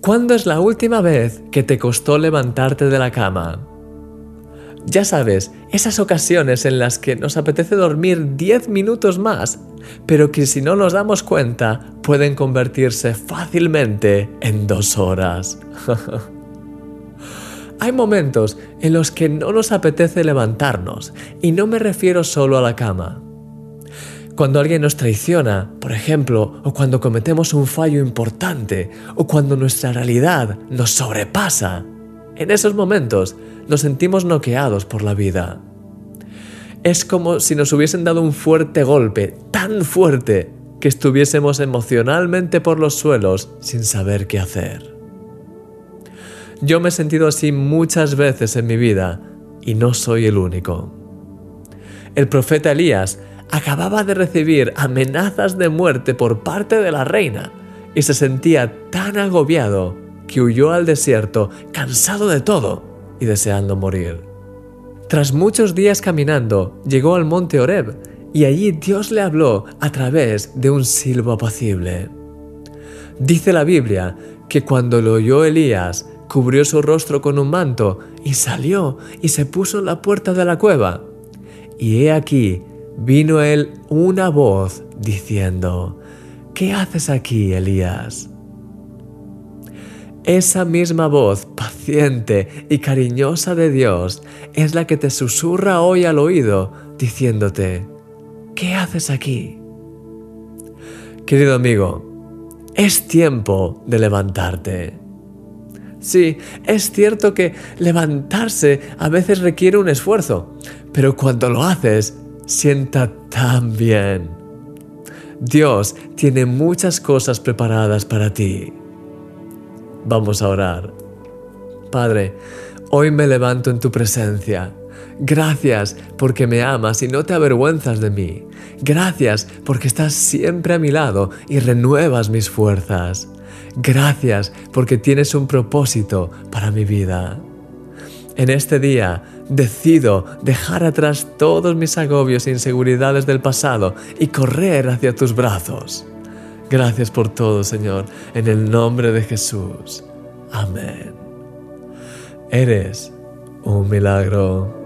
¿Cuándo es la última vez que te costó levantarte de la cama? Ya sabes, esas ocasiones en las que nos apetece dormir 10 minutos más, pero que si no nos damos cuenta pueden convertirse fácilmente en dos horas. Hay momentos en los que no nos apetece levantarnos, y no me refiero solo a la cama. Cuando alguien nos traiciona, por ejemplo, o cuando cometemos un fallo importante, o cuando nuestra realidad nos sobrepasa, en esos momentos nos sentimos noqueados por la vida. Es como si nos hubiesen dado un fuerte golpe, tan fuerte, que estuviésemos emocionalmente por los suelos sin saber qué hacer. Yo me he sentido así muchas veces en mi vida y no soy el único. El profeta Elías acababa de recibir amenazas de muerte por parte de la reina y se sentía tan agobiado que huyó al desierto cansado de todo y deseando morir. Tras muchos días caminando, llegó al monte Horeb y allí Dios le habló a través de un silbo apacible. Dice la Biblia que cuando lo oyó Elías, cubrió su rostro con un manto y salió y se puso en la puerta de la cueva. Y he aquí vino él una voz diciendo, ¿qué haces aquí, Elías? Esa misma voz paciente y cariñosa de Dios es la que te susurra hoy al oído diciéndote, ¿qué haces aquí? Querido amigo, es tiempo de levantarte. Sí, es cierto que levantarse a veces requiere un esfuerzo, pero cuando lo haces, sienta tan bien. Dios tiene muchas cosas preparadas para ti. Vamos a orar. Padre, hoy me levanto en tu presencia. Gracias porque me amas y no te avergüenzas de mí. Gracias porque estás siempre a mi lado y renuevas mis fuerzas. Gracias porque tienes un propósito para mi vida. En este día decido dejar atrás todos mis agobios e inseguridades del pasado y correr hacia tus brazos. Gracias por todo, Señor, en el nombre de Jesús. Amén. Eres un milagro.